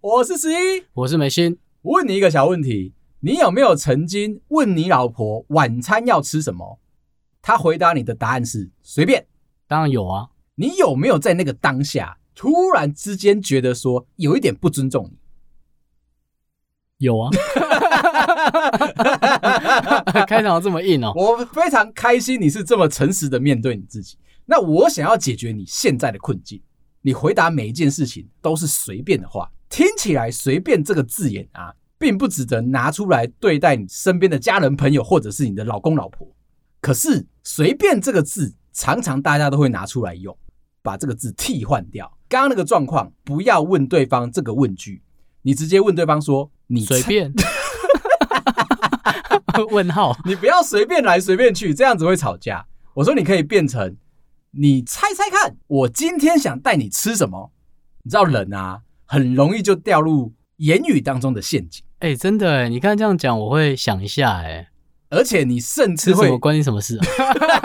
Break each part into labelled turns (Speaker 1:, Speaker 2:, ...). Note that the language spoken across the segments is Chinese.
Speaker 1: 我是十一，
Speaker 2: 我是美心。
Speaker 1: 我问你一个小问题：你有没有曾经问你老婆晚餐要吃什么？她回答你的答案是随便。
Speaker 2: 当然有啊。
Speaker 1: 你有没有在那个当下突然之间觉得说有一点不尊重你？
Speaker 2: 有啊。开场这么硬哦。
Speaker 1: 我非常开心你是这么诚实的面对你自己。那我想要解决你现在的困境。你回答每一件事情都是随便的话，听起来“随便”这个字眼啊，并不值得拿出来对待你身边的家人朋友，或者是你的老公老婆。可是“随便”这个字，常常大家都会拿出来用，把这个字替换掉。刚刚那个状况，不要问对方这个问句，你直接问对方说：“你
Speaker 2: 随便？” 问号，
Speaker 1: 你不要随便来随便去，这样子会吵架。我说你可以变成。你猜猜看，我今天想带你吃什么？你知道人啊，很容易就掉入言语当中的陷阱。
Speaker 2: 哎、欸，真的哎，你刚才这样讲，我会想一下哎。
Speaker 1: 而且你甚至会，
Speaker 2: 关你什么事啊？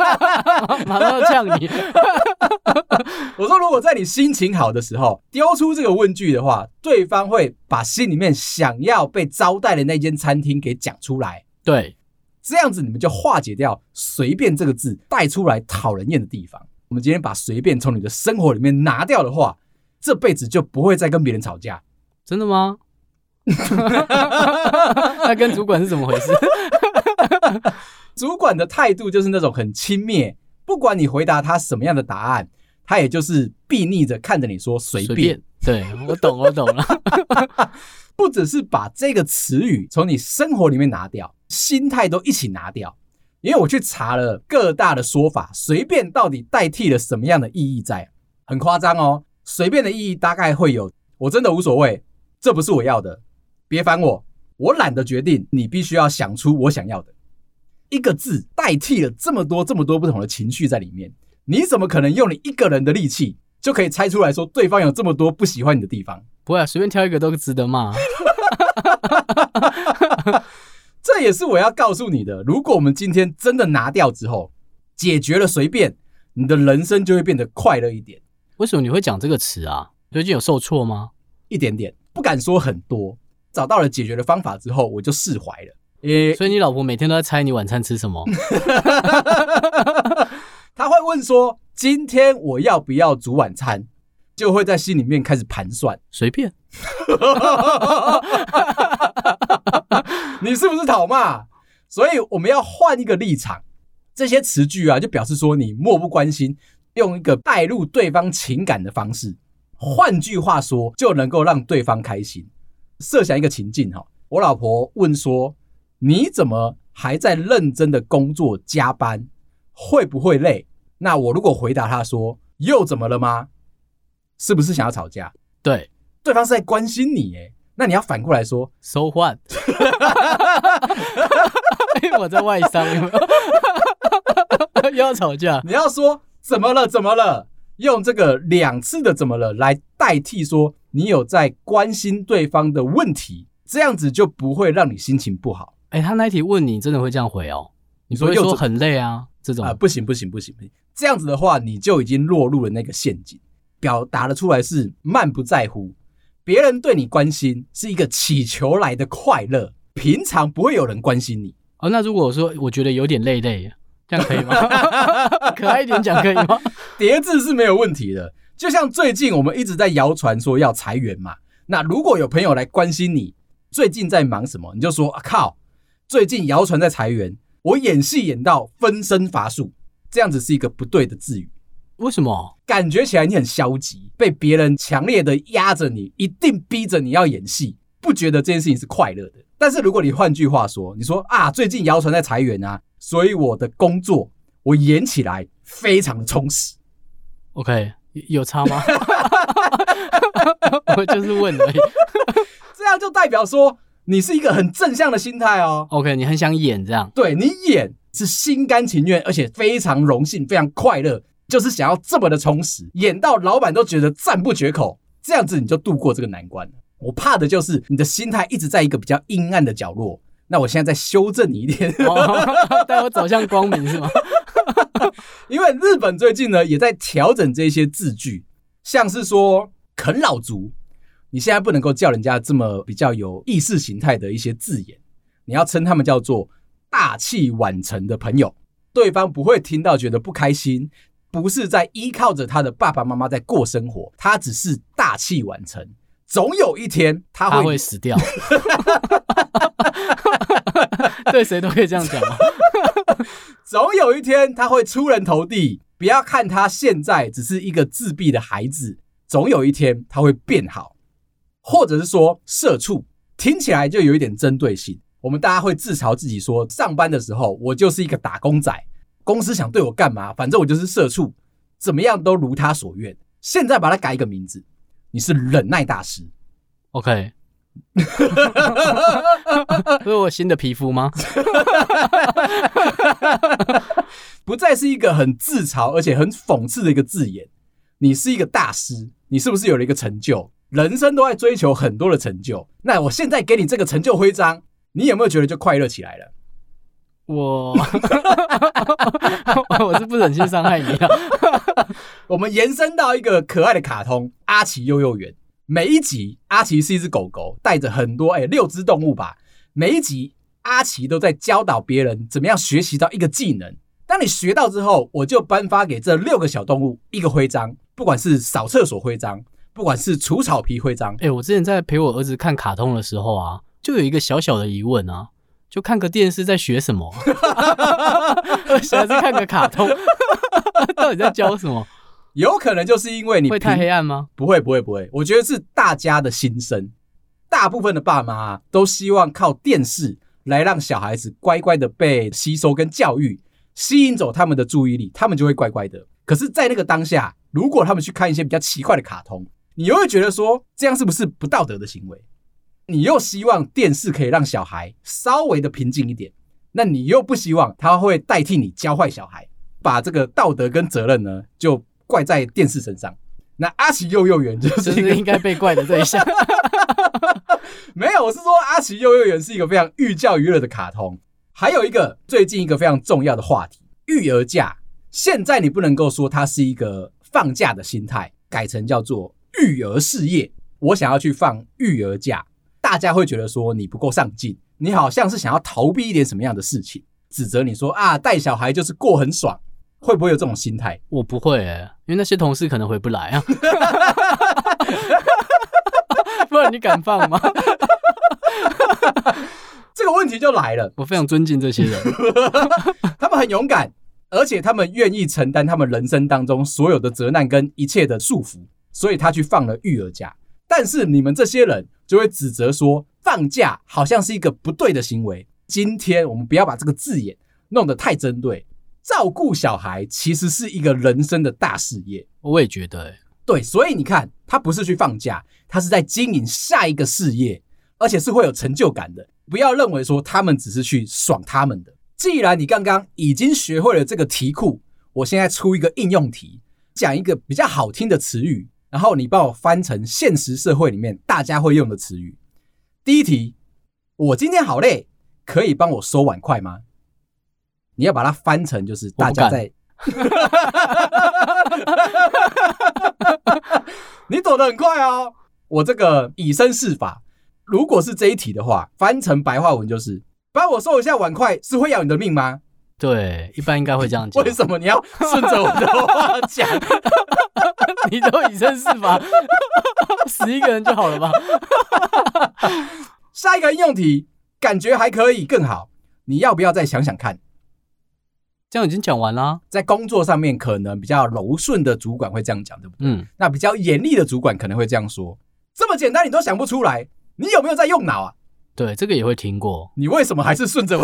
Speaker 2: 马上要呛你。
Speaker 1: 我说，如果在你心情好的时候丢出这个问句的话，对方会把心里面想要被招待的那间餐厅给讲出来。
Speaker 2: 对，
Speaker 1: 这样子你们就化解掉“随便”这个字带出来讨人厌的地方。我们今天把随便从你的生活里面拿掉的话，这辈子就不会再跟别人吵架。
Speaker 2: 真的吗？那跟主管是怎么回事？
Speaker 1: 主管的态度就是那种很轻蔑，不管你回答他什么样的答案，他也就是睥睨着看着你说随便。
Speaker 2: 随便。对，我懂，我懂了。
Speaker 1: 不只是把这个词语从你生活里面拿掉，心态都一起拿掉。因为我去查了各大的说法，随便到底代替了什么样的意义在？很夸张哦，随便的意义大概会有，我真的无所谓，这不是我要的，别烦我，我懒得决定，你必须要想出我想要的。一个字代替了这么多这么多不同的情绪在里面，你怎么可能用你一个人的力气就可以猜出来说对方有这么多不喜欢你的地方？
Speaker 2: 不会啊，随便挑一个都值得骂。
Speaker 1: 这也是我要告诉你的。如果我们今天真的拿掉之后，解决了随便，你的人生就会变得快乐一点。
Speaker 2: 为什么你会讲这个词啊？最近有受挫吗？
Speaker 1: 一点点，不敢说很多。找到了解决的方法之后，我就释怀了。诶，
Speaker 2: 所以你老婆每天都在猜你晚餐吃什么？
Speaker 1: 他会问说：“今天我要不要煮晚餐？”就会在心里面开始盘算，
Speaker 2: 随便。
Speaker 1: 你是不是讨骂？所以我们要换一个立场。这些词句啊，就表示说你漠不关心，用一个带入对方情感的方式。换句话说，就能够让对方开心。设想一个情境哈，我老婆问说：“你怎么还在认真的工作加班？会不会累？”那我如果回答她说：“又怎么了吗？”是不是想要吵架？
Speaker 2: 对，
Speaker 1: 对方是在关心你，诶，那你要反过来说
Speaker 2: ，So what？因为我在外商，又要吵架。
Speaker 1: 你要说怎么了？怎么了？用这个两次的怎么了来代替说你有在关心对方的问题，这样子就不会让你心情不好。
Speaker 2: 哎，他那一题问你，真的会这样回哦？你说又说很累啊？这种啊，
Speaker 1: 不行不行不行不行，这样子的话，你就已经落入了那个陷阱。表达的出来是漫不在乎，别人对你关心是一个乞求来的快乐，平常不会有人关心你。
Speaker 2: 哦，那如果我说我觉得有点累累，这样可以吗？可爱一点讲可以吗？
Speaker 1: 叠字是没有问题的。就像最近我们一直在谣传说要裁员嘛，那如果有朋友来关心你最近在忙什么，你就说啊靠，最近谣传在裁员，我演戏演到分身乏术，这样子是一个不对的字语。
Speaker 2: 为什么
Speaker 1: 感觉起来你很消极，被别人强烈的压着你，一定逼着你要演戏，不觉得这件事情是快乐的？但是如果你换句话说，你说啊，最近谣传在裁员啊，所以我的工作我演起来非常的充实。
Speaker 2: OK，有差吗？我就是问而已。
Speaker 1: 这样就代表说你是一个很正向的心态哦。
Speaker 2: OK，你很想演这样？
Speaker 1: 对，你演是心甘情愿，而且非常荣幸，非常快乐。就是想要这么的充实，演到老板都觉得赞不绝口，这样子你就度过这个难关了。我怕的就是你的心态一直在一个比较阴暗的角落。那我现在再修正你一点，
Speaker 2: 带我走向光明是吗？
Speaker 1: 因为日本最近呢也在调整这些字句，像是说啃老族，你现在不能够叫人家这么比较有意识形态的一些字眼，你要称他们叫做大器晚成的朋友，对方不会听到觉得不开心，不是在依靠着他的爸爸妈妈在过生活，他只是大器晚成，总有一天他
Speaker 2: 会，死掉。对谁都可以这样讲吗？
Speaker 1: 总有一天他会出人头地。不要看他现在只是一个自闭的孩子，总有一天他会变好，或者是说社畜，听起来就有一点针对性。我们大家会自嘲自己说，上班的时候我就是一个打工仔，公司想对我干嘛，反正我就是社畜，怎么样都如他所愿。现在把它改一个名字，你是忍耐大师。
Speaker 2: OK。这是我新的皮肤吗？
Speaker 1: 不再是一个很自嘲而且很讽刺的一个字眼。你是一个大师，你是不是有了一个成就？人生都在追求很多的成就。那我现在给你这个成就徽章，你有没有觉得就快乐起来了？
Speaker 2: 我我是不忍心伤害你啊。
Speaker 1: 我们延伸到一个可爱的卡通《阿奇幼幼园》。每一集，阿奇是一只狗狗，带着很多哎、欸、六只动物吧。每一集，阿奇都在教导别人怎么样学习到一个技能。当你学到之后，我就颁发给这六个小动物一个徽章，不管是扫厕所徽章，不管是除草皮徽章。
Speaker 2: 哎、欸，我之前在陪我儿子看卡通的时候啊，就有一个小小的疑问啊，就看个电视在学什么？小孩子看个卡通，到底在教什么？
Speaker 1: 有可能就是因为你
Speaker 2: 会太黑暗吗？
Speaker 1: 不会，不会，不会。我觉得是大家的心声。大部分的爸妈都希望靠电视来让小孩子乖乖的被吸收跟教育，吸引走他们的注意力，他们就会乖乖的。可是，在那个当下，如果他们去看一些比较奇怪的卡通，你又会觉得说，这样是不是不道德的行为？你又希望电视可以让小孩稍微的平静一点，那你又不希望他会代替你教坏小孩，把这个道德跟责任呢，就。怪在电视身上，那阿奇幼幼园就是一 个
Speaker 2: 应该被怪的对象。
Speaker 1: 没有，我是说阿奇幼幼园是一个非常寓教于乐的卡通。还有一个最近一个非常重要的话题，育儿假。现在你不能够说它是一个放假的心态，改成叫做育儿事业。我想要去放育儿假，大家会觉得说你不够上进，你好像是想要逃避一点什么样的事情，指责你说啊，带小孩就是过很爽。会不会有这种心态？
Speaker 2: 我不会因为那些同事可能回不来啊。不然你敢放吗？
Speaker 1: 这个问题就来了。
Speaker 2: 我非常尊敬这些人，
Speaker 1: 他们很勇敢，而且他们愿意承担他们人生当中所有的责难跟一切的束缚，所以他去放了育儿假。但是你们这些人就会指责说，放假好像是一个不对的行为。今天我们不要把这个字眼弄得太针对。照顾小孩其实是一个人生的大事业，
Speaker 2: 我也觉得，
Speaker 1: 对，所以你看，他不是去放假，他是在经营下一个事业，而且是会有成就感的。不要认为说他们只是去爽他们的。既然你刚刚已经学会了这个题库，我现在出一个应用题，讲一个比较好听的词语，然后你帮我翻成现实社会里面大家会用的词语。第一题，我今天好累，可以帮我收碗筷吗？你要把它翻成就是大家在，你躲得很快哦。我这个以身试法，如果是这一题的话，翻成白话文就是：帮我收一下碗筷，是会要你的命吗？
Speaker 2: 对，一般应该会这样讲。
Speaker 1: 为什么你要顺着我的话讲？
Speaker 2: 你都以身试法，死一个人就好了吧？
Speaker 1: 下一个应用题，感觉还可以更好，你要不要再想想看？
Speaker 2: 这样已经讲完了。
Speaker 1: 在工作上面，可能比较柔顺的主管会这样讲，对不对？
Speaker 2: 嗯。
Speaker 1: 那比较严厉的主管可能会这样说：“这么简单，你都想不出来，你有没有在用脑啊？”
Speaker 2: 对，这个也会听过。
Speaker 1: 你为什么还是顺着我？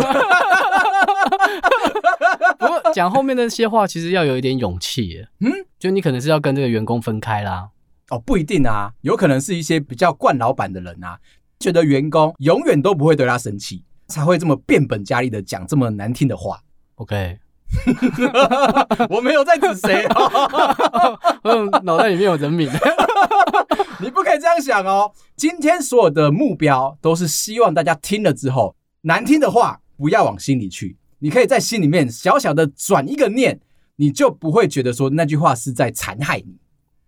Speaker 2: 不过讲后面那些话，其实要有一点勇气。嗯，就你可能是要跟这个员工分开啦。
Speaker 1: 哦，不一定啊，有可能是一些比较惯老板的人啊，觉得员工永远都不会对他生气，才会这么变本加厉的讲这么难听的话。
Speaker 2: OK。
Speaker 1: 我没有在指谁哦，
Speaker 2: 我脑袋里面有人名，
Speaker 1: 你不可以这样想哦。今天所有的目标都是希望大家听了之后，难听的话不要往心里去，你可以在心里面小小的转一个念，你就不会觉得说那句话是在残害你。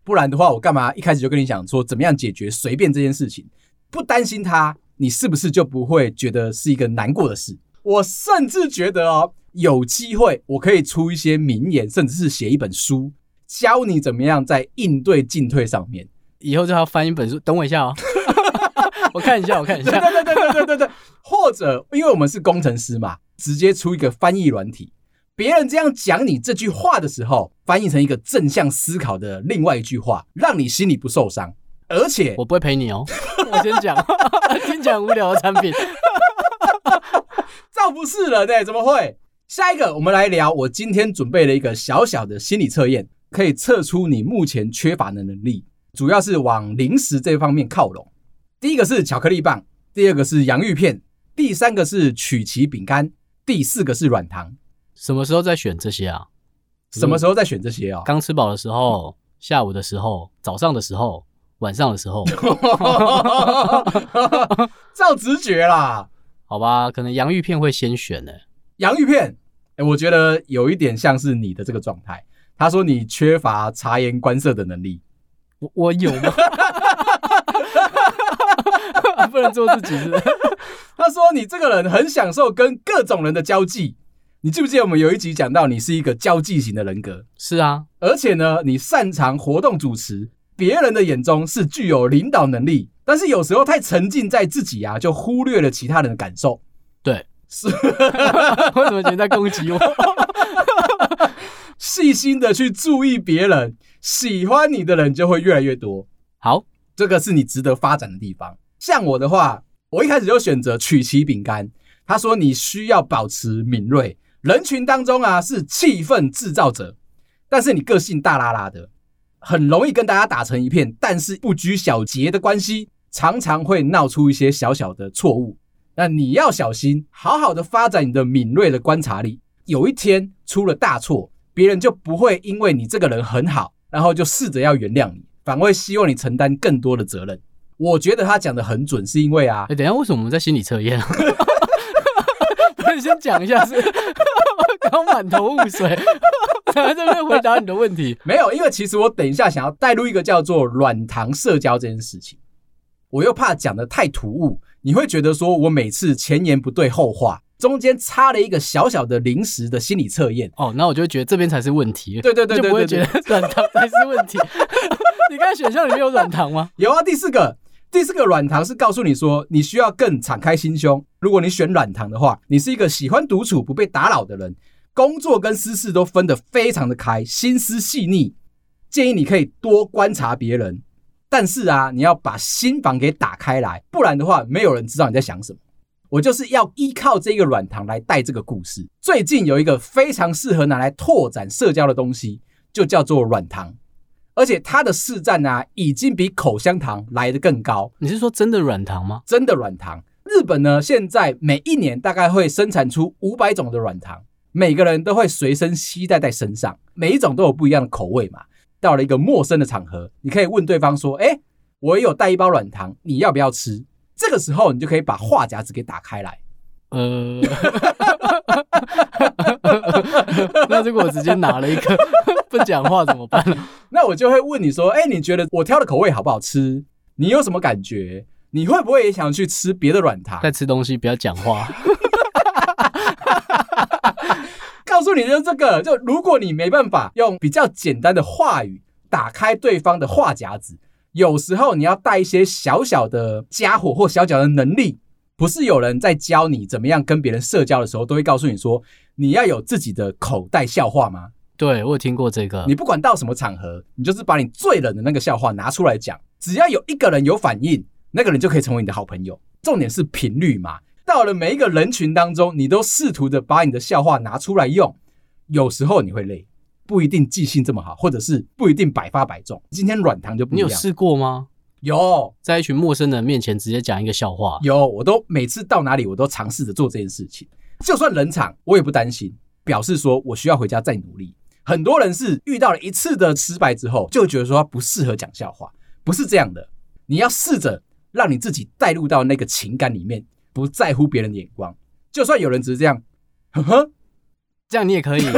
Speaker 1: 不然的话，我干嘛一开始就跟你讲说怎么样解决随便这件事情？不担心它，你是不是就不会觉得是一个难过的事？我甚至觉得哦，有机会我可以出一些名言，甚至是写一本书，教你怎么样在应对进退上面。
Speaker 2: 以后就要翻一本书。等我一下哦，我看一下，我看一下。
Speaker 1: 对对对对对对对。或者，因为我们是工程师嘛，直接出一个翻译软体。别人这样讲你这句话的时候，翻译成一个正向思考的另外一句话，让你心里不受伤。而且
Speaker 2: 我不会陪你哦，我先讲，先讲无聊的产品，
Speaker 1: 造不是人呢？怎么会？下一个，我们来聊我今天准备了一个小小的心理测验，可以测出你目前缺乏的能力，主要是往零食这方面靠拢。第一个是巧克力棒，第二个是洋芋片，第三个是曲奇饼干，第四个是软糖。
Speaker 2: 什么时候再选这些啊？
Speaker 1: 什么时候再选这些啊？
Speaker 2: 刚吃饱的时候，下午的时候，早上的时候，晚上的时候。
Speaker 1: 照直觉啦，
Speaker 2: 好吧，可能洋芋片会先选呢。
Speaker 1: 洋芋片，欸，我觉得有一点像是你的这个状态。他说你缺乏察言观色的能力，
Speaker 2: 我我有吗？不能做自己是不是？
Speaker 1: 他说你这个人很享受跟各种人的交际。你记不记得我们有一集讲到你是一个交际型的人格？
Speaker 2: 是啊，
Speaker 1: 而且呢，你擅长活动主持，别人的眼中是具有领导能力，但是有时候太沉浸在自己啊，就忽略了其他人的感受。
Speaker 2: 对，
Speaker 1: 是，
Speaker 2: 为什么觉得在攻击我？
Speaker 1: 细心的去注意别人，喜欢你的人就会越来越多。
Speaker 2: 好，
Speaker 1: 这个是你值得发展的地方。像我的话，我一开始就选择曲奇饼干。他说你需要保持敏锐。人群当中啊，是气氛制造者，但是你个性大拉拉的，很容易跟大家打成一片，但是不拘小节的关系，常常会闹出一些小小的错误。那你要小心，好好的发展你的敏锐的观察力。有一天出了大错，别人就不会因为你这个人很好，然后就试着要原谅你，反而会希望你承担更多的责任。我觉得他讲的很准，是因为啊，
Speaker 2: 哎，等一下，为什么我们在心理测验？你先讲一下是，刚满头雾水，在这边回答你的问题。
Speaker 1: 没有，因为其实我等一下想要带入一个叫做软糖社交这件事情，我又怕讲的太突兀，你会觉得说我每次前言不对后话，中间插了一个小小的临时的心理测验。
Speaker 2: 哦，那我就会觉得这边才是问题。
Speaker 1: 对对对对，对，
Speaker 2: 就不会觉得软糖才是问题。你看选项里面有软糖吗？
Speaker 1: 有啊，第四个。第四个软糖是告诉你说，你需要更敞开心胸。如果你选软糖的话，你是一个喜欢独处、不被打扰的人，工作跟私事都分得非常的开，心思细腻。建议你可以多观察别人，但是啊，你要把心房给打开来，不然的话，没有人知道你在想什么。我就是要依靠这个软糖来带这个故事。最近有一个非常适合拿来拓展社交的东西，就叫做软糖。而且它的市占啊，已经比口香糖来得更高。
Speaker 2: 你是说真的软糖吗？
Speaker 1: 真的软糖。日本呢，现在每一年大概会生产出五百种的软糖，每个人都会随身携带在身上，每一种都有不一样的口味嘛。到了一个陌生的场合，你可以问对方说：“哎，我也有带一包软糖，你要不要吃？”这个时候，你就可以把话匣子给打开来。
Speaker 2: 呃，那如果我直接拿了一个不讲话怎么办呢？
Speaker 1: 那我就会问你说：“哎，你觉得我挑的口味好不好吃？你有什么感觉？你会不会也想去吃别的软糖？”
Speaker 2: 在吃东西不要讲话。
Speaker 1: 告诉你的就是这个，就如果你没办法用比较简单的话语打开对方的话匣子，有时候你要带一些小小的家伙或小小的能力。不是有人在教你怎么样跟别人社交的时候，都会告诉你说，你要有自己的口袋笑话吗？
Speaker 2: 对，我有听过这个。
Speaker 1: 你不管到什么场合，你就是把你最冷的那个笑话拿出来讲，只要有一个人有反应，那个人就可以成为你的好朋友。重点是频率嘛。到了每一个人群当中，你都试图的把你的笑话拿出来用，有时候你会累，不一定记性这么好，或者是不一定百发百中。今天软糖就不一样。
Speaker 2: 你有试过吗？
Speaker 1: 有，
Speaker 2: 在一群陌生人面前直接讲一个笑话。
Speaker 1: 有，我都每次到哪里我都尝试着做这件事情，就算冷场我也不担心，表示说我需要回家再努力。很多人是遇到了一次的失败之后，就觉得说他不适合讲笑话，不是这样的。你要试着让你自己带入到那个情感里面，不在乎别人的眼光，就算有人只是这样，呵呵，
Speaker 2: 这样你也可以。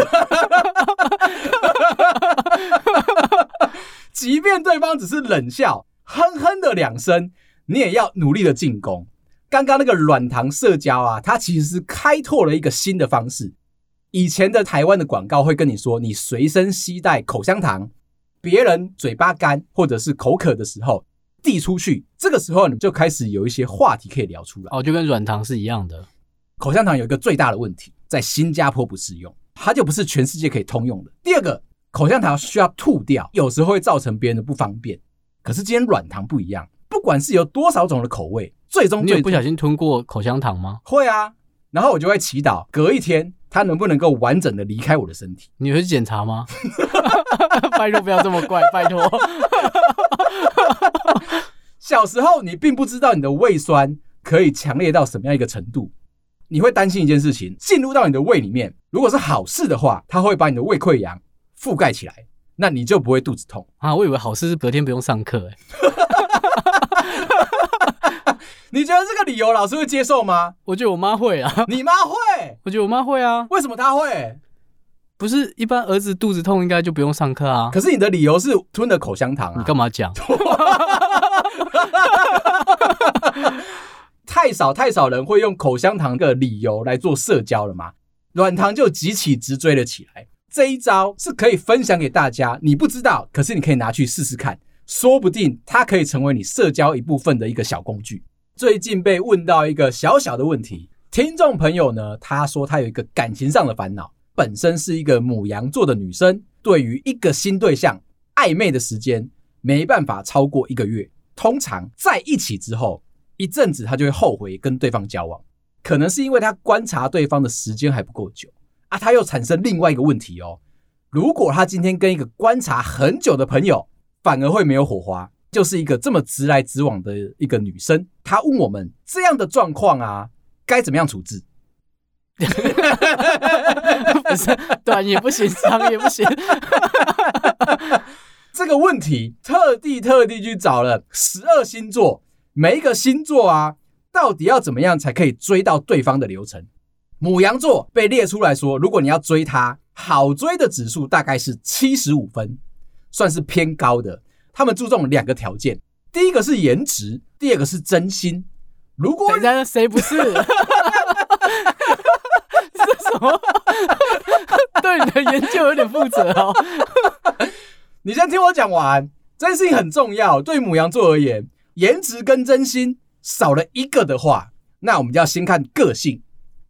Speaker 1: 即便对方只是冷笑，哼哼的两声，你也要努力的进攻。刚刚那个软糖社交啊，它其实是开拓了一个新的方式。以前的台湾的广告会跟你说，你随身携带口香糖，别人嘴巴干或者是口渴的时候递出去，这个时候你就开始有一些话题可以聊出来。
Speaker 2: 哦，就跟软糖是一样的。
Speaker 1: 口香糖有一个最大的问题，在新加坡不适用，它就不是全世界可以通用的。第二个，口香糖需要吐掉，有时候会造成别人的不方便。可是今天软糖不一样，不管是有多少种的口味。最终，你
Speaker 2: 有不小心吞过口香糖吗？
Speaker 1: 会啊，然后我就会祈祷，隔一天它能不能够完整的离开我的身体。
Speaker 2: 你会去检查吗？拜托不要这么怪，拜托。
Speaker 1: 小时候你并不知道你的胃酸可以强烈到什么样一个程度，你会担心一件事情进入到你的胃里面，如果是好事的话，它会把你的胃溃疡覆盖起来，那你就不会肚子痛
Speaker 2: 啊。我以为好事是隔天不用上课，欸，
Speaker 1: 你觉得这个理由老师会接受吗？
Speaker 2: 我觉得我妈会啊。
Speaker 1: 你妈会？
Speaker 2: 我觉得我妈会啊。
Speaker 1: 为什么她会？
Speaker 2: 不是一般儿子肚子痛应该就不用上课啊？
Speaker 1: 可是你的理由是吞了口香糖啊？
Speaker 2: 你干嘛讲？
Speaker 1: 太少太少人会用口香糖的理由来做社交了吗？软糖就急起直追了起来。这一招是可以分享给大家，你不知道，可是你可以拿去试试看，说不定它可以成为你社交一部分的一个小工具。最近被问到一个小小的问题，听众朋友呢，他说他有一个感情上的烦恼，本身是一个母羊座的女生，对于一个新对象暧昧的时间没办法超过一个月，通常在一起之后一阵子，他就会后悔跟对方交往，可能是因为他观察对方的时间还不够久啊，他又产生另外一个问题哦，如果他今天跟一个观察很久的朋友，反而会没有火花。就是一个这么直来直往的一个女生，她问我们这样的状况啊，该怎么样处置？
Speaker 2: 不是短也不行，长也不行。
Speaker 1: 这个问题特地特地去找了十二星座，每一个星座啊，到底要怎么样才可以追到对方的流程？母羊座被列出来说，如果你要追他，好追的指数大概是七十五分，算是偏高的。他们注重两个条件，第一个是颜值，第二个是真心。如果
Speaker 2: 等一下谁不是？是什么？对你的研究有点负责哦。
Speaker 1: 你先听我讲完，这件事情很重要。对母羊座而言，颜值跟真心少了一个的话，那我们就要先看个性。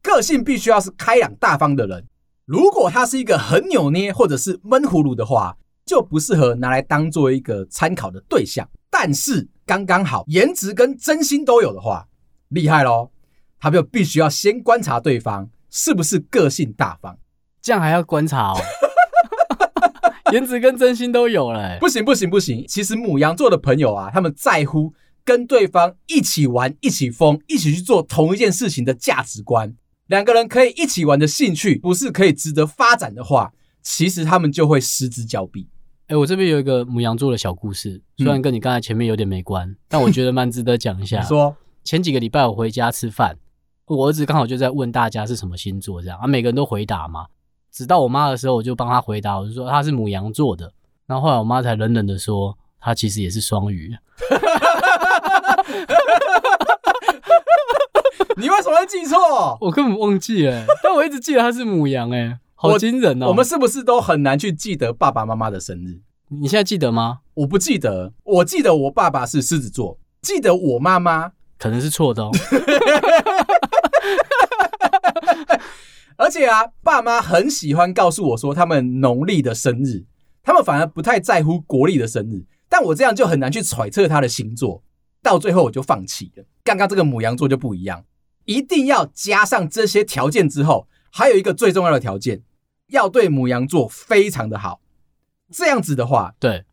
Speaker 1: 个性必须要是开朗大方的人。如果他是一个很扭捏或者是闷葫芦的话，就不适合拿来当做一个参考的对象，但是刚刚好颜值跟真心都有的话，厉害喽！他就必须要先观察对方是不是个性大方，
Speaker 2: 这样还要观察哦。颜值跟真心都有了，欸，不
Speaker 1: 行不行不行！其实母羊座的朋友啊，他们在乎跟对方一起玩、一起疯、一起去做同一件事情的价值观，两个人可以一起玩的兴趣不是可以值得发展的话，其实他们就会失之交臂。
Speaker 2: 哎、欸，我这边有一个母羊座的小故事，虽然跟你刚才前面有点没关，嗯、但我觉得蛮值得讲一下。
Speaker 1: 说
Speaker 2: 前几个礼拜我回家吃饭，我儿子刚好就在问大家是什么星座，这样啊，每个人都回答嘛。直到我妈的时候，我就帮他回答，我就说他是母羊座的。然后后来我妈才冷冷的说，他其实也是双鱼。
Speaker 1: 你为什么会记错？
Speaker 2: 我根本忘记了，但我一直记得他是母羊哎。好惊人哦！
Speaker 1: 我们是不是都很难去记得爸爸妈妈的生日？
Speaker 2: 你现在记得吗？
Speaker 1: 我不记得，我记得我爸爸是狮子座，记得我妈妈
Speaker 2: 可能是错的哦。
Speaker 1: 而且啊，爸妈很喜欢告诉我说他们农历的生日，他们反而不太在乎国历的生日。但我这样就很难去揣测他的星座，到最后我就放弃了。刚刚这个母羊座就不一样，一定要加上这些条件之后，还有一个最重要的条件。要对母羊座非常的好，这样子的话，
Speaker 2: 对，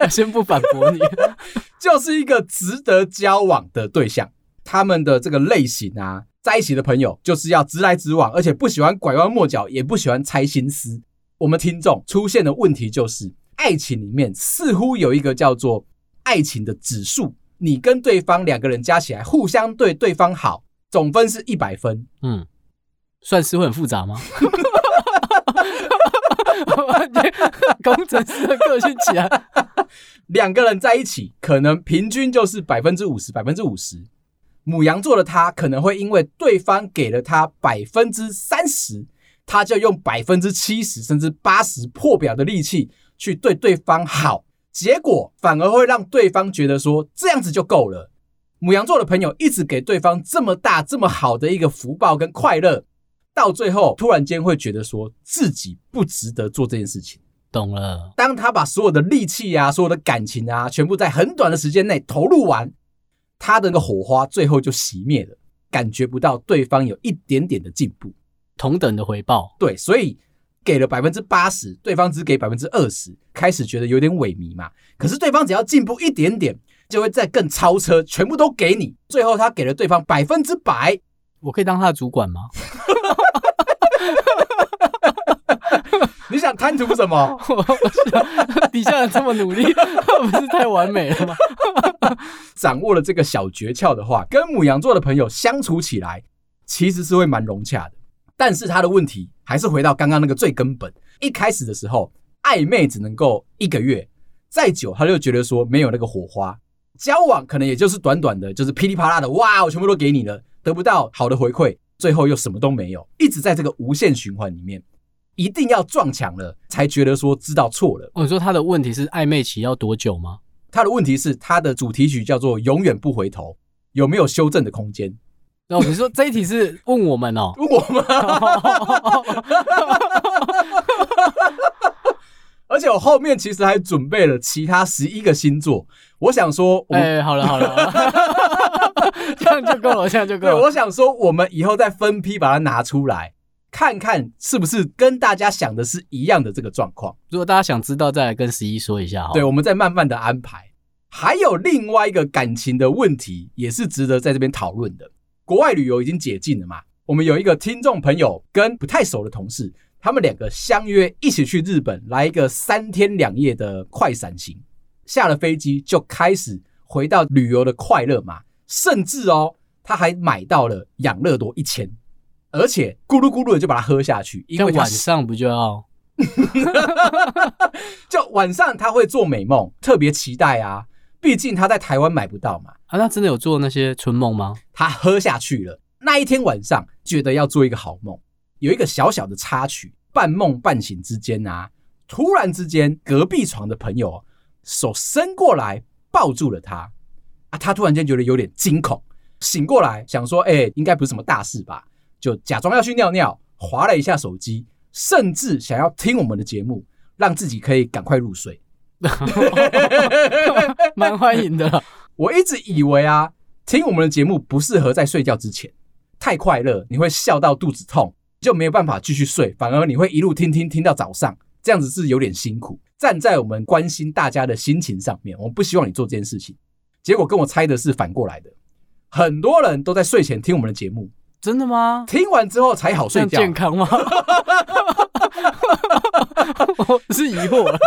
Speaker 2: 我 先不反驳你，
Speaker 1: 就是一个值得交往的对象。他们的这个类型啊，在一起的朋友就是要直来直往，而且不喜欢拐弯抹角，也不喜欢猜心思。我们听众出现的问题就是，爱情里面似乎有一个叫做爱情的指数，你跟对方两个人加起来互相对对方好，总分是一百分。嗯。
Speaker 2: 算是会很复杂吗？工程师的个性起来，
Speaker 1: 两个人在一起，可能平均就是百分之五十，百分之五十。母羊座的他可能会因为对方给了他百分之三十，他就用百分之七十甚至八十破表的力气去对对方好，结果反而会让对方觉得说这样子就够了。牡羊座的朋友一直给对方这么大这么好的一个福报跟快乐，到最后突然间会觉得说自己不值得做这件事情。
Speaker 2: 懂了。
Speaker 1: 当他把所有的力气啊、所有的感情啊，全部在很短的时间内投入完。他的那个火花最后就熄灭了，感觉不到对方有一点点的进步，
Speaker 2: 同等的回报。
Speaker 1: 对，所以给了百分之八十，对方只给百分之二十，开始觉得有点萎靡嘛。可是对方只要进步一点点，就会再更超车，全部都给你。最后他给了对方百分之百，
Speaker 2: 我可以当他的主管吗？
Speaker 1: 你想贪图什么？
Speaker 2: 底下人这么努力，不是太完美了吗？
Speaker 1: 掌握了这个小诀窍的话，跟母羊座的朋友相处起来，其实是会蛮融洽的。但是他的问题还是回到刚刚那个最根本，一开始的时候暧昧只能够一个月，再久他就觉得说没有那个火花，交往可能也就是短短的，就是噼里啪啦的，哇，我全部都给你了，得不到好的回馈，最后又什么都没有，一直在这个无限循环里面。一定要撞墙了，才觉得说知道错了。
Speaker 2: 哦，你说他的问题是暧昧期要多久吗？
Speaker 1: 他的问题是他的主题曲叫做《永远不回头》，有没有修正的空间？
Speaker 2: 哦，你说这一题是问我们哦？
Speaker 1: 问我们。而且我后面其实还准备了其他十一个星座，我想说，
Speaker 2: 哎、欸，好了好了，这样就够了，这样就够了。
Speaker 1: 我想说，我们以后再分批把它拿出来。看看是不是跟大家想的是一样的这个状况。
Speaker 2: 如果大家想知道，再来跟十一说一下哈。
Speaker 1: 对，我们再慢慢的安排。还有另外一个感情的问题，也是值得在这边讨论的。国外旅游已经解禁了嘛？我们有一个听众朋友跟不太熟的同事，他们两个相约一起去日本来一个三天两夜的快闪行。下了飞机就开始回到旅游的快乐嘛，甚至哦，他还买到了养乐多一千。而且咕噜咕噜的就把它喝下去，因为
Speaker 2: 晚上不就要？
Speaker 1: 就晚上他会做美梦，特别期待啊！毕竟他在台湾买不到嘛。
Speaker 2: 啊，他真的有做那些春梦吗？
Speaker 1: 他喝下去了。那一天晚上觉得要做一个好梦，有一个小小的插曲，半梦半醒之间啊，突然之间隔壁床的朋友手伸过来抱住了他啊，他突然间觉得有点惊恐，醒过来想说，哎，应该不是什么大事吧？就假装要去尿尿，划了一下手机，甚至想要听我们的节目，让自己可以赶快入睡，
Speaker 2: 蛮欢迎的。
Speaker 1: 我一直以为啊，听我们的节目不适合在睡觉之前，太快乐，你会笑到肚子痛，就没有办法继续睡，反而你会一路听听听到早上，这样子是有点辛苦。站在我们关心大家的心情上面，我们不希望你做这件事情。结果跟我猜的是反过来的，很多人都在睡前听我们的节目。
Speaker 2: 真的吗？
Speaker 1: 听完之后才好睡觉，
Speaker 2: 健康吗？我是疑惑了。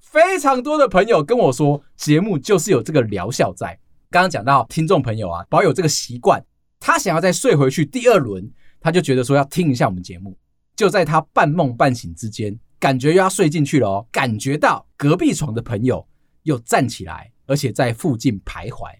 Speaker 1: 非常多的朋友跟我说，节目就是有这个疗效在。刚刚讲到听众朋友啊，保有这个习惯，他想要再睡回去第二轮，他就觉得说要听一下我们节目。就在他半梦半醒之间，感觉又要睡进去了哦，感觉到隔壁床的朋友又站起来，而且在附近徘徊。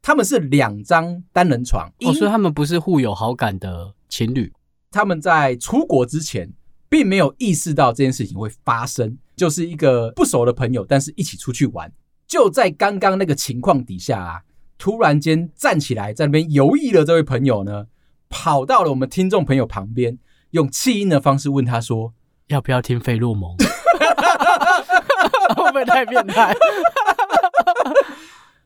Speaker 1: 他们是两张单人床，
Speaker 2: 哦，所以他们不是互有好感的情侣。
Speaker 1: 他们在出国之前，并没有意识到这件事情会发生，就是一个不熟的朋友，但是一起出去玩。就在刚刚那个情况底下啊，突然间站起来在那边游移的这位朋友呢，跑到了我们听众朋友旁边，用气音的方式问他说：“
Speaker 2: 要不要听费洛蒙？”会不会太变态？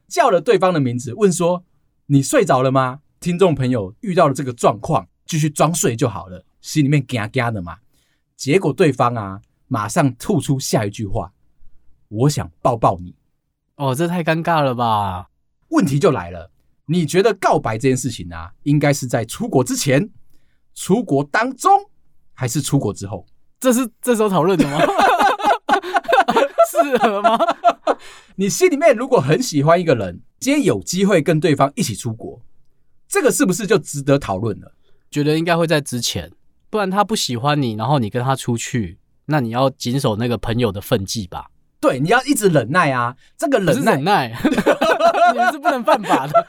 Speaker 1: 叫了对方的名字，问说：“你睡着了吗？”听众朋友遇到了这个状况，继续装睡就好了，心里面嘎嘎的嘛。结果对方啊，马上吐出下一句话：“我想抱抱你。”
Speaker 2: 哦，这太尴尬了吧？
Speaker 1: 问题就来了，你觉得告白这件事情啊，应该是在出国之前、出国当中，还是出国之后？
Speaker 2: 这是这时候讨论的吗？适合吗？
Speaker 1: 你心里面如果很喜欢一个人，今天有机会跟对方一起出国，这个是不是就值得讨论了？
Speaker 2: 觉得应该会在之前，不然他不喜欢你，然后你跟他出去，那你要谨守那个朋友的分际吧。
Speaker 1: 对，你要一直忍耐啊，这个忍耐，
Speaker 2: 忍耐，你们是不能犯法的。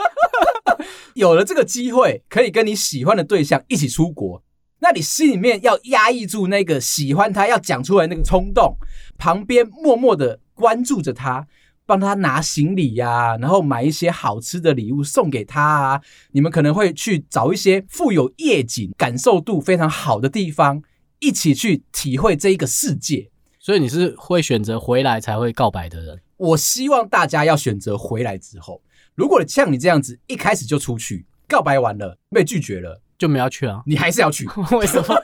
Speaker 1: 有了这个机会，可以跟你喜欢的对象一起出国，那你心里面要压抑住那个喜欢他要讲出来那个冲动，旁边默默的关注着他，帮他拿行李呀、啊，然后买一些好吃的礼物送给他啊。你们可能会去找一些富有夜景、感受度非常好的地方，一起去体会这一个世界。
Speaker 2: 所以你是会选择回来才会告白的人。
Speaker 1: 我希望大家要选择回来之后，如果像你这样子一开始就出去告白完了被拒绝了，
Speaker 2: 就没要去啊？
Speaker 1: 你还是要去？
Speaker 2: 为什么？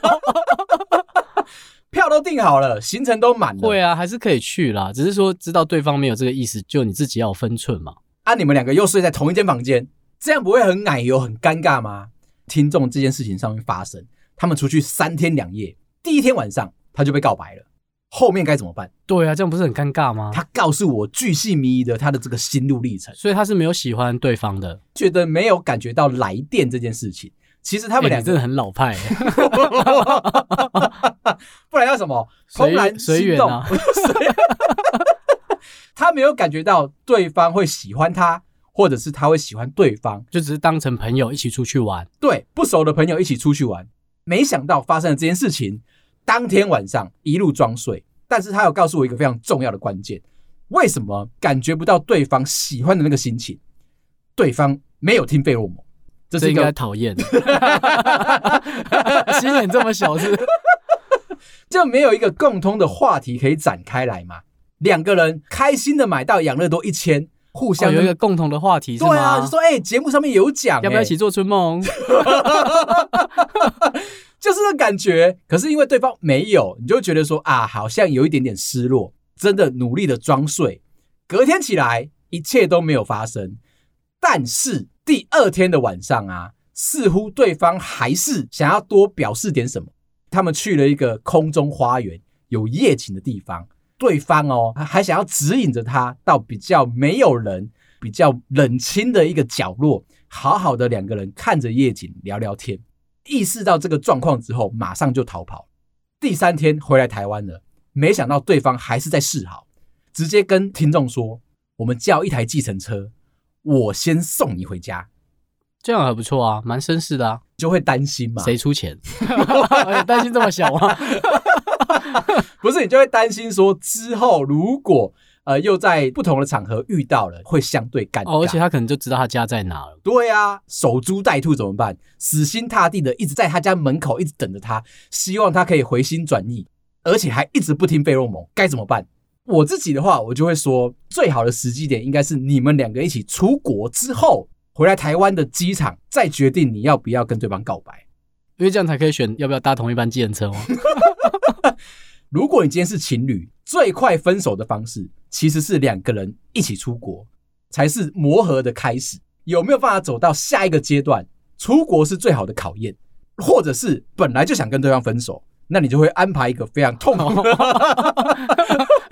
Speaker 1: 票都订好了，行程都满了。
Speaker 2: 对啊，还是可以去啦。只是说知道对方没有这个意思，就你自己要有分寸嘛。
Speaker 1: 啊，你们两个又睡在同一间房间，这样不会很奶油、很尴尬吗？听众这件事情上面发生，他们出去三天两夜，第一天晚上他就被告白了。后面该怎么办？
Speaker 2: 对啊，这样不是很尴尬吗？
Speaker 1: 他告诉我巨细靡遗的他的这个心路历程，
Speaker 2: 所以他是没有喜欢对方的，
Speaker 1: 觉得没有感觉到来电这件事情。其实他们俩、
Speaker 2: 欸、真的很老派，
Speaker 1: 不然要什么？怦然心动啊！他没有感觉到对方会喜欢他，或者是他会喜欢对方，
Speaker 2: 就只是当成朋友一起出去玩。
Speaker 1: 对，不熟的朋友一起出去玩，没想到发生了这件事情。当天晚上一路装睡，但是他有告诉我一个非常重要的关键：为什么感觉不到对方喜欢的那个心情？对方没有听费洛蒙，
Speaker 2: 这是应该讨厌。心眼这么小是，
Speaker 1: 就没有一个共通的话题可以展开来嘛？两个人开心的买到养乐多一千，互相、
Speaker 2: 哦、有一个共同的话题是吗？
Speaker 1: 对啊，就说哎，节目上面有讲、欸，
Speaker 2: 要不要一起做春梦？
Speaker 1: 就是那感觉，可是因为对方没有，你就会觉得说啊，好像有一点点失落。真的努力的装睡，隔天起来一切都没有发生。但是第二天的晚上啊，似乎对方还是想要多表示点什么。他们去了一个空中花园，有夜景的地方。对方哦，还想要指引着他到比较没有人、比较冷清的一个角落，好好的两个人看着夜景聊聊天。意识到这个状况之后，马上就逃跑。第三天回来台湾了，没想到对方还是在示好，直接跟听众说：“我们叫一台计程车，我先送你回家。”
Speaker 2: 这样还不错啊，蛮绅士的啊。
Speaker 1: 就会担心嘛？
Speaker 2: 谁出钱？担心这么小吗？
Speaker 1: 不是，你就会担心说之后如果。呃，又在不同的场合遇到了，会相对尴尬。
Speaker 2: 哦，而且他可能就知道他家在哪了。
Speaker 1: 对啊，守株待兔怎么办？死心塌地的一直在他家门口，一直等着他，希望他可以回心转意，而且还一直不听费洛蒙，该怎么办？我自己的话，我就会说，最好的时机点应该是你们两个一起出国之后，回来台湾的机场，再决定你要不要跟对方告白，
Speaker 2: 因为这样才可以选要不要搭同一班计程车哦？
Speaker 1: 如果你今天是情侣，最快分手的方式其实是两个人一起出国，才是磨合的开始。有没有办法走到下一个阶段？出国是最好的考验，或者是本来就想跟对方分手，那你就会安排一个非常痛苦的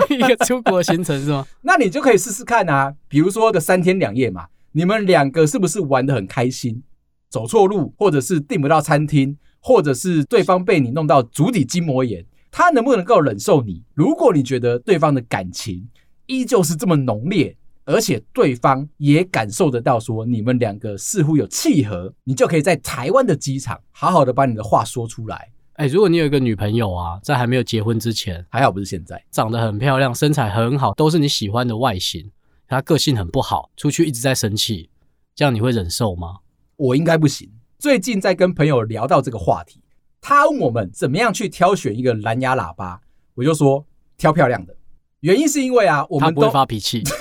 Speaker 2: 一个出国行程是吗？
Speaker 1: 那你就可以试试看啊，比如说个三天两夜嘛，你们两个是不是玩的很开心？走错路，或者是订不到餐厅，或者是对方被你弄到足底筋膜炎。他能不能够忍受你？如果你觉得对方的感情依旧是这么浓烈，而且对方也感受得到说你们两个似乎有契合，你就可以在台湾的机场好好的把你的话说出来。
Speaker 2: 哎，如果你有一个女朋友啊，在还没有结婚之前，
Speaker 1: 还好不是现在，
Speaker 2: 长得很漂亮，身材很好，都是你喜欢的外形，她个性很不好，出去一直在生气，这样你会忍受吗？
Speaker 1: 我应该不行。最近在跟朋友聊到这个话题。他问我们怎么样去挑选一个蓝牙喇叭，我就说挑漂亮的。原因是因为啊，我们都
Speaker 2: 不会发脾气。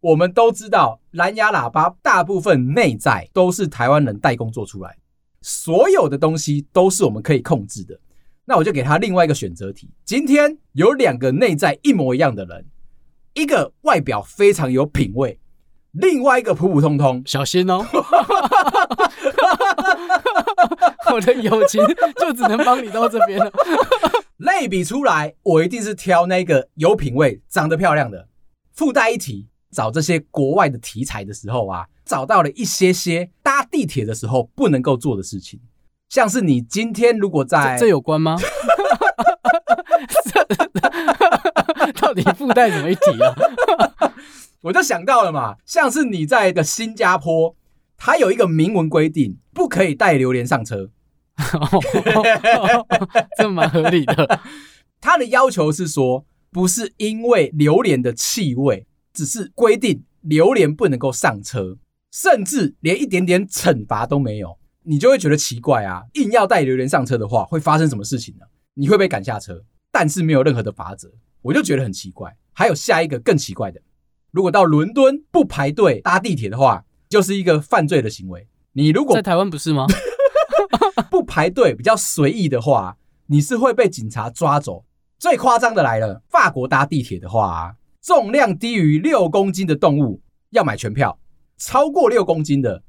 Speaker 1: 我们都知道蓝牙喇叭大部分内在都是台湾人代工做出来，所有的东西都是我们可以控制的。那我就给他另外一个选择题：今天有两个内在一模一样的人，一个外表非常有品味，另外一个普普通通，
Speaker 2: 小心哦。我的友情就只能帮你到这边了。
Speaker 1: 类比出来，我一定是挑那个有品味、长得漂亮的。附带一提，找这些国外的题材的时候啊，找到了一些些搭地铁的时候不能够做的事情。像是你今天如果在
Speaker 2: 这，这有关吗？到底附带什么一体啊？
Speaker 1: 我就想到了嘛，像是你在一个新加坡，它有一个明文规定，不可以带榴莲上车，
Speaker 2: 这蛮合理的。
Speaker 1: 它的要求是说，不是因为榴莲的气味，只是规定榴莲不能够上车，甚至连一点点惩罚都没有，你就会觉得奇怪啊！硬要带榴莲上车的话，会发生什么事情呢？你会被赶下车，但是没有任何的法则，我就觉得很奇怪。还有下一个更奇怪的。如果到伦敦不排队搭地铁的话，就是一个犯罪的行为。你如果
Speaker 2: 在台湾不是吗？
Speaker 1: 不排队比较随意的话，你是会被警察抓走。最夸张的来了，法国搭地铁的话，重量低于六公斤的动物要买全票，超过六公斤的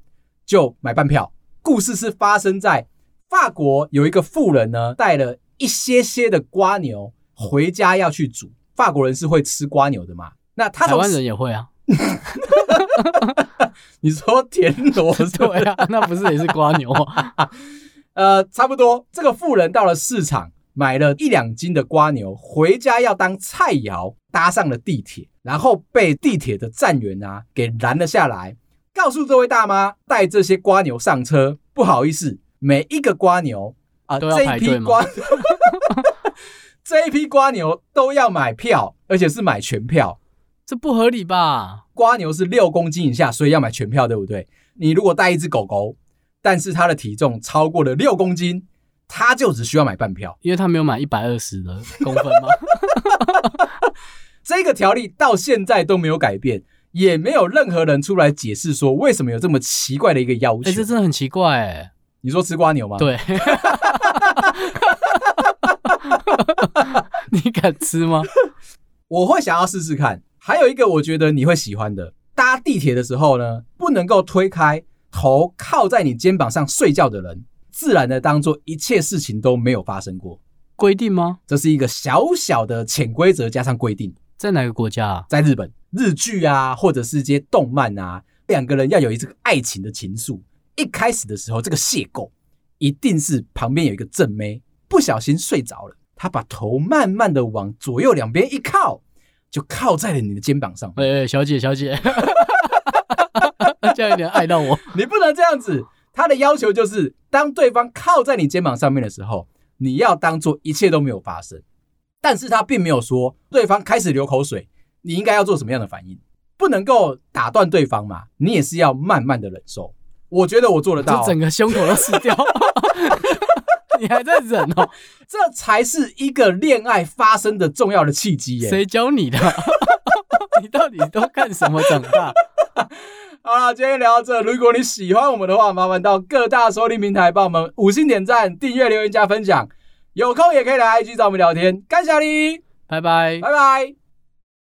Speaker 1: 就买半票。故事是发生在法国，有一个富人呢，带了一些些的瓜牛回家要去煮。法国人是会吃瓜牛的嘛？那他
Speaker 2: 台湾人也会啊？
Speaker 1: 你说田螺
Speaker 2: 对啊？那不是也是瓜牛吗？
Speaker 1: 呃，差不多。这个富人到了市场，买了一两斤的瓜牛，回家要当菜肴，搭上了地铁，然后被地铁的站员啊给拦了下来，告诉这位大妈，带这些瓜牛上车，不好意思，每一个瓜牛啊、呃，这一批瓜，这一批瓜牛都要买票，而且是买全票。
Speaker 2: 这不合理吧？
Speaker 1: 瓜牛是六公斤以下，所以要买全票，对不对？你如果带一只狗狗，但是它的体重超过了六公斤，它就只需要买半票，
Speaker 2: 因为它没有满一百二十的公分吗？
Speaker 1: 这个条例到现在都没有改变，也没有任何人出来解释说为什么有这么奇怪的一个要求。
Speaker 2: 哎，这真的很奇怪哎！
Speaker 1: 你说吃瓜牛吗？
Speaker 2: 对，你敢吃吗？
Speaker 1: 我会想要试试看。还有一个我觉得你会喜欢的，搭地铁的时候呢，不能够推开头靠在你肩膀上睡觉的人，自然的当做一切事情都没有发生过。
Speaker 2: 规定吗？这
Speaker 1: 是一个小小的潜规则加上规定。
Speaker 2: 在哪个国家啊？
Speaker 1: 在日本，日剧啊，或者是一些动漫啊，两个人要有一个爱情的情愫。一开始的时候，这个邂逅一定是旁边有一个正妹，不小心睡着了，她把头慢慢的往左右两边一靠。就靠在了你的肩膀上。
Speaker 2: 哎哎，小姐小姐，这样有点爱到我。
Speaker 1: 你不能这样子。他的要求就是，当对方靠在你肩膀上面的时候，你要当做一切都没有发生。但是他并没有说，对方开始流口水，你应该要做什么样的反应？不能够打断对方嘛？你也是要慢慢的忍受。我觉得我做得到，
Speaker 2: 整个胸口都死掉。你还在忍哦？
Speaker 1: 这才是一个恋爱发生的重要的契机耶！
Speaker 2: 谁教你的？你到底都干什么长大？
Speaker 1: 好了，今天聊到这。如果你喜欢我们的话，麻烦到各大收听平台帮我们五星点赞、订阅、留言、加分享。有空也可以来 IG 找我们聊天。感谢你，
Speaker 2: 拜拜，
Speaker 1: 拜拜。